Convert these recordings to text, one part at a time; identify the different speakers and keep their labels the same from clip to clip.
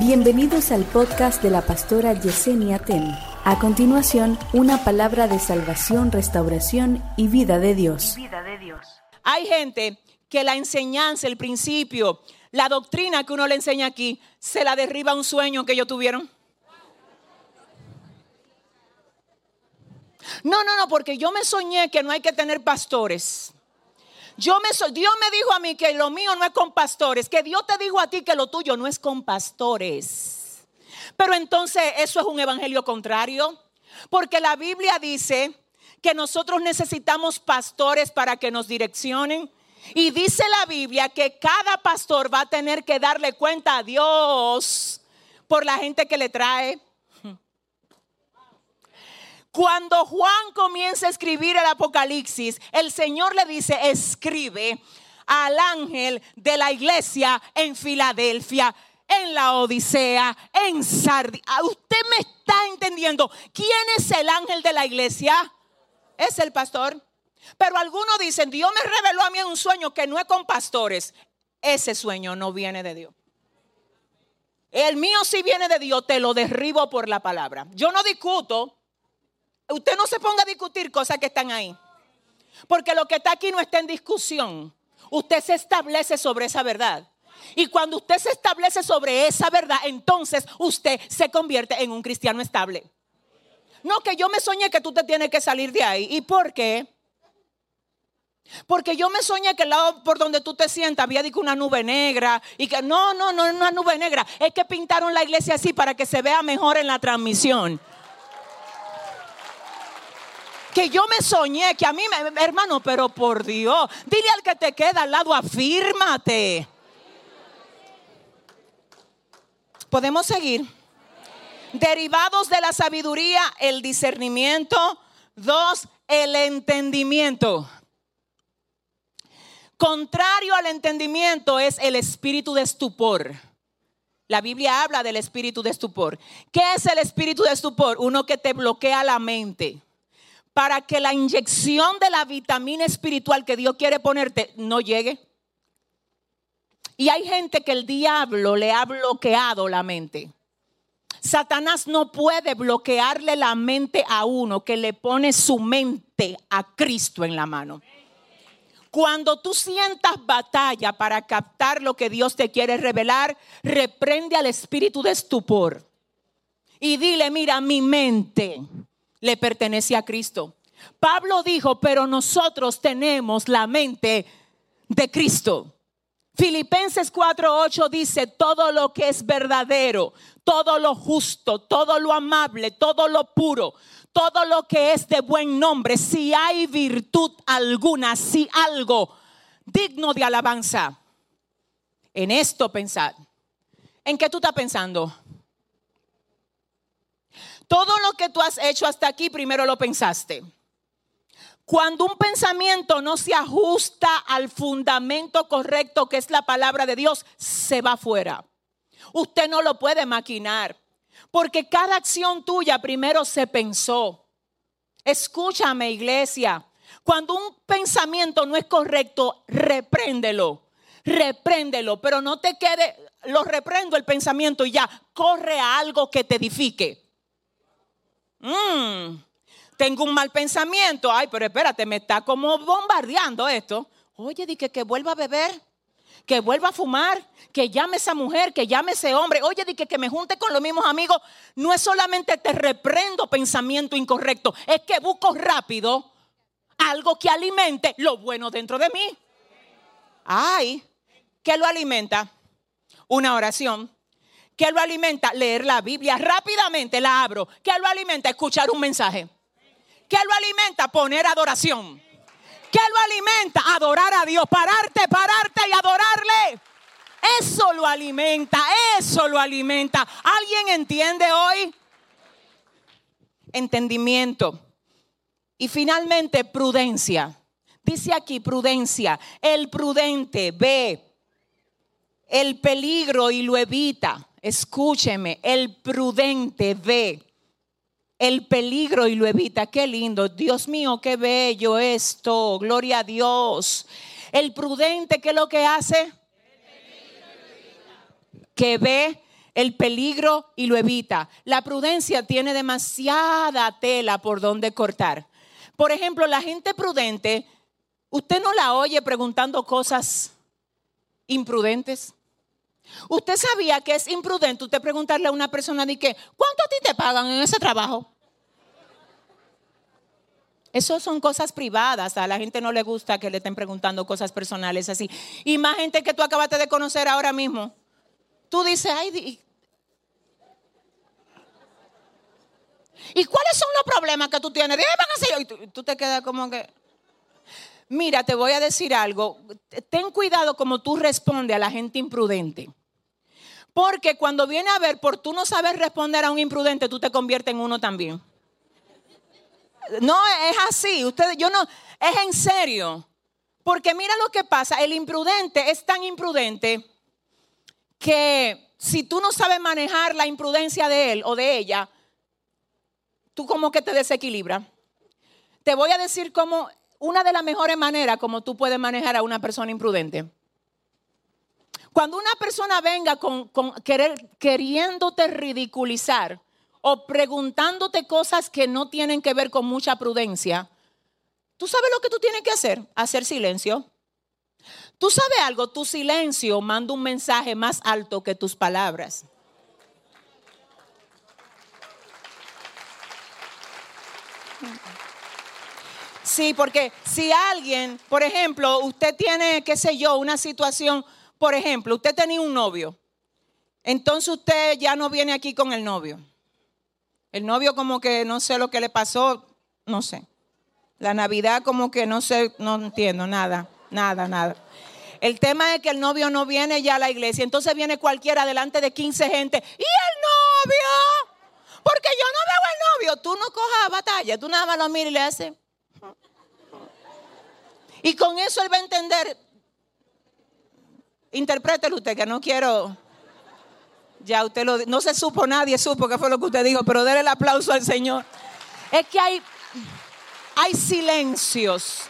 Speaker 1: Bienvenidos al podcast de la pastora Yesenia Ten. A continuación, una palabra de salvación, restauración y vida de Dios.
Speaker 2: vida de Dios.
Speaker 3: Hay gente que la enseñanza, el principio, la doctrina que uno le enseña aquí, se la derriba un sueño que ellos tuvieron. No, no, no, porque yo me soñé que no hay que tener pastores. Yo me Dios me dijo a mí que lo mío no es con pastores, que Dios te dijo a ti que lo tuyo no es con pastores. Pero entonces eso es un evangelio contrario, porque la Biblia dice que nosotros necesitamos pastores para que nos direccionen. Y dice la Biblia que cada pastor va a tener que darle cuenta a Dios por la gente que le trae. Cuando Juan comienza a escribir el Apocalipsis, el Señor le dice, escribe al ángel de la iglesia en Filadelfia, en la Odisea, en Sardi. Ah, ¿Usted me está entendiendo? ¿Quién es el ángel de la iglesia? Es el pastor. Pero algunos dicen, Dios me reveló a mí un sueño que no es con pastores. Ese sueño no viene de Dios. El mío sí viene de Dios, te lo derribo por la palabra. Yo no discuto. Usted no se ponga a discutir cosas que están ahí. Porque lo que está aquí no está en discusión. Usted se establece sobre esa verdad. Y cuando usted se establece sobre esa verdad, entonces usted se convierte en un cristiano estable. No, que yo me soñé que tú te tienes que salir de ahí. ¿Y por qué? Porque yo me soñé que el lado por donde tú te sientas había dicho una nube negra y que no, no, no es una nube negra. Es que pintaron la iglesia así para que se vea mejor en la transmisión. Que yo me soñé, que a mí, me, hermano, pero por Dios, dile al que te queda al lado, afírmate. Podemos seguir. Derivados de la sabiduría, el discernimiento. Dos, el entendimiento. Contrario al entendimiento es el espíritu de estupor. La Biblia habla del espíritu de estupor. ¿Qué es el espíritu de estupor? Uno que te bloquea la mente para que la inyección de la vitamina espiritual que Dios quiere ponerte no llegue. Y hay gente que el diablo le ha bloqueado la mente. Satanás no puede bloquearle la mente a uno que le pone su mente a Cristo en la mano. Cuando tú sientas batalla para captar lo que Dios te quiere revelar, reprende al espíritu de estupor y dile, mira, mi mente le pertenece a Cristo. Pablo dijo, pero nosotros tenemos la mente de Cristo. Filipenses 4:8 dice, todo lo que es verdadero, todo lo justo, todo lo amable, todo lo puro, todo lo que es de buen nombre, si hay virtud alguna, si algo digno de alabanza, en esto pensad. ¿En qué tú estás pensando? Todo lo que tú has hecho hasta aquí, primero lo pensaste. Cuando un pensamiento no se ajusta al fundamento correcto que es la palabra de Dios, se va fuera. Usted no lo puede maquinar, porque cada acción tuya primero se pensó. Escúchame, iglesia. Cuando un pensamiento no es correcto, repréndelo. Repréndelo, pero no te quede, lo reprendo el pensamiento y ya, corre a algo que te edifique. Mm, tengo un mal pensamiento. Ay, pero espérate, me está como bombardeando esto. Oye, di que, que vuelva a beber, que vuelva a fumar, que llame esa mujer, que llame ese hombre. Oye, di que, que me junte con los mismos amigos. No es solamente te reprendo pensamiento incorrecto, es que busco rápido algo que alimente lo bueno dentro de mí. Ay, ¿qué lo alimenta? Una oración. ¿Qué lo alimenta? Leer la Biblia rápidamente, la abro. ¿Qué lo alimenta? Escuchar un mensaje. ¿Qué lo alimenta? Poner adoración. ¿Qué lo alimenta? Adorar a Dios. Pararte, pararte y adorarle. Eso lo alimenta, eso lo alimenta. ¿Alguien entiende hoy? Entendimiento. Y finalmente, prudencia. Dice aquí prudencia. El prudente ve el peligro y lo evita. Escúcheme, el prudente ve el peligro y lo evita. Qué lindo. Dios mío, qué bello esto. Gloria a Dios. El prudente, ¿qué es lo que hace? Que ve el peligro y lo evita. La prudencia tiene demasiada tela por donde cortar. Por ejemplo, la gente prudente, usted no la oye preguntando cosas imprudentes. Usted sabía que es imprudente usted preguntarle a una persona de que, ¿cuánto a ti te pagan en ese trabajo? Eso son cosas privadas, a la gente no le gusta que le estén preguntando cosas personales así. Y más gente que tú acabaste de conocer ahora mismo. Tú dices, ay, ¿y cuáles son los problemas que tú tienes? Y tú, tú te quedas como que... Mira, te voy a decir algo. Ten cuidado como tú respondes a la gente imprudente. Porque cuando viene a ver, por tú no saber responder a un imprudente, tú te conviertes en uno también. No es así, ustedes, yo no, es en serio. Porque mira lo que pasa, el imprudente es tan imprudente que si tú no sabes manejar la imprudencia de él o de ella, tú como que te desequilibra. Te voy a decir cómo una de las mejores maneras como tú puedes manejar a una persona imprudente. Cuando una persona venga con, querer, queriéndote ridiculizar, o preguntándote cosas que no tienen que ver con mucha prudencia, ¿tú sabes lo que tú tienes que hacer? Hacer silencio. ¿Tú sabes algo? Tu silencio manda un mensaje más alto que tus palabras. Sí, porque si alguien, por ejemplo, usted tiene, qué sé yo, una situación, por ejemplo, usted tenía un novio, entonces usted ya no viene aquí con el novio. El novio como que no sé lo que le pasó, no sé. La Navidad como que no sé, no entiendo nada, nada, nada. El tema es que el novio no viene ya a la iglesia, entonces viene cualquiera delante de 15 gente. ¿Y el novio? Porque yo no veo el novio. Tú no cojas batalla, tú nada más lo miras y le haces. Y con eso él va a entender. Interprételo usted, que no quiero ya usted lo no se supo, nadie supo qué fue lo que usted dijo, pero déle el aplauso al Señor. Es que hay, hay silencios.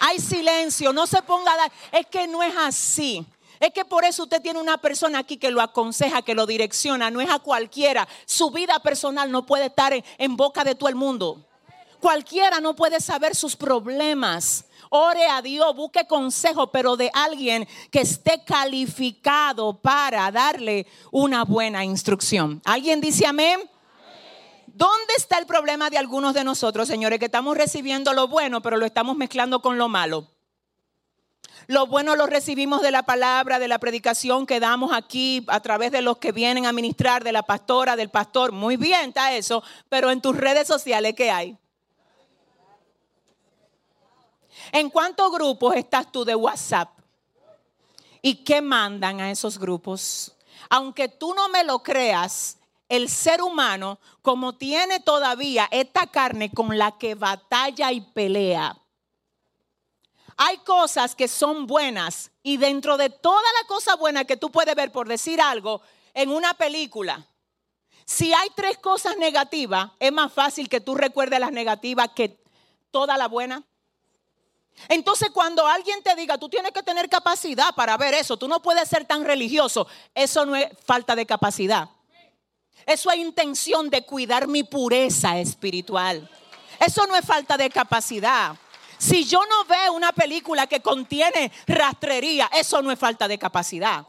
Speaker 3: Hay silencio, no se ponga a dar. Es que no es así. Es que por eso usted tiene una persona aquí que lo aconseja, que lo direcciona, no es a cualquiera. Su vida personal no puede estar en boca de todo el mundo. Cualquiera no puede saber sus problemas. Ore a Dios, busque consejo, pero de alguien que esté calificado para darle una buena instrucción. ¿Alguien dice amén? ¿Dónde está el problema de algunos de nosotros, señores, que estamos recibiendo lo bueno, pero lo estamos mezclando con lo malo? Lo bueno lo recibimos de la palabra, de la predicación que damos aquí a través de los que vienen a ministrar, de la pastora, del pastor. Muy bien, está eso. Pero en tus redes sociales, ¿qué hay? ¿En cuántos grupos estás tú de WhatsApp? ¿Y qué mandan a esos grupos? Aunque tú no me lo creas, el ser humano, como tiene todavía esta carne con la que batalla y pelea, hay cosas que son buenas y dentro de toda la cosa buena que tú puedes ver, por decir algo, en una película, si hay tres cosas negativas, es más fácil que tú recuerdes las negativas que toda la buena. Entonces cuando alguien te diga, tú tienes que tener capacidad para ver eso, tú no puedes ser tan religioso, eso no es falta de capacidad. Eso es intención de cuidar mi pureza espiritual. Eso no es falta de capacidad. Si yo no veo una película que contiene rastrería, eso no es falta de capacidad.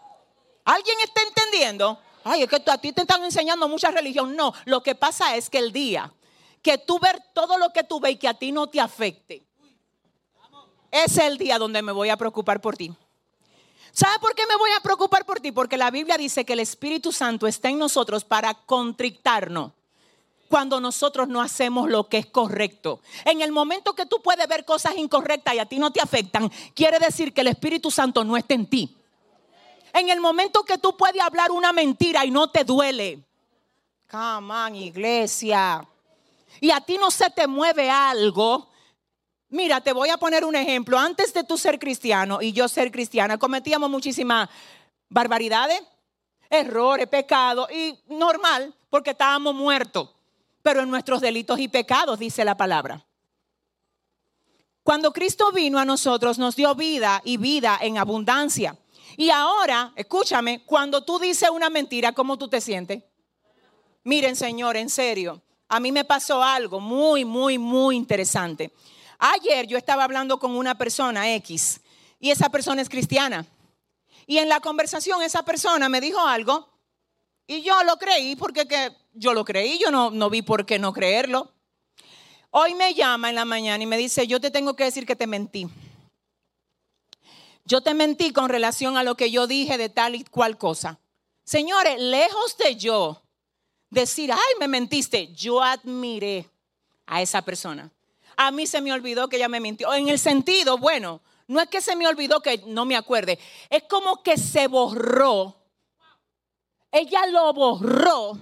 Speaker 3: ¿Alguien está entendiendo? Ay, es que a ti te están enseñando mucha religión. No, lo que pasa es que el día que tú ver todo lo que tú ves y que a ti no te afecte, es el día donde me voy a preocupar por ti. ¿Sabe por qué me voy a preocupar por ti? Porque la Biblia dice que el Espíritu Santo está en nosotros para contrictarnos cuando nosotros no hacemos lo que es correcto. En el momento que tú puedes ver cosas incorrectas y a ti no te afectan, quiere decir que el Espíritu Santo no está en ti. En el momento que tú puedes hablar una mentira y no te duele. Come on, iglesia. Y a ti no se te mueve algo Mira, te voy a poner un ejemplo. Antes de tú ser cristiano y yo ser cristiana, cometíamos muchísimas barbaridades, errores, pecados, y normal, porque estábamos muertos. Pero en nuestros delitos y pecados, dice la palabra. Cuando Cristo vino a nosotros, nos dio vida y vida en abundancia. Y ahora, escúchame, cuando tú dices una mentira, ¿cómo tú te sientes? Miren, Señor, en serio, a mí me pasó algo muy, muy, muy interesante. Ayer yo estaba hablando con una persona X y esa persona es cristiana. Y en la conversación esa persona me dijo algo y yo lo creí porque que yo lo creí, yo no, no vi por qué no creerlo. Hoy me llama en la mañana y me dice, yo te tengo que decir que te mentí. Yo te mentí con relación a lo que yo dije de tal y cual cosa. Señores, lejos de yo decir, ay, me mentiste, yo admiré a esa persona. A mí se me olvidó que ella me mintió. En el sentido, bueno, no es que se me olvidó que no me acuerde, es como que se borró. Ella lo borró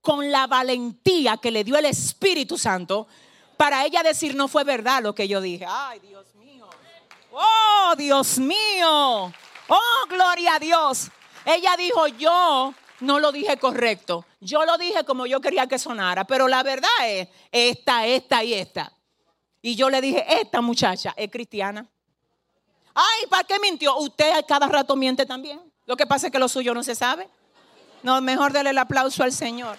Speaker 3: con la valentía que le dio el Espíritu Santo para ella decir no fue verdad lo que yo dije. Ay, Dios mío. Oh, Dios mío. Oh, gloria a Dios. Ella dijo, yo no lo dije correcto. Yo lo dije como yo quería que sonara, pero la verdad es esta, esta y esta. Y yo le dije, esta muchacha es cristiana. Ay, ¿para qué mintió? Usted cada rato miente también. Lo que pasa es que lo suyo no se sabe. No, mejor dele el aplauso al Señor.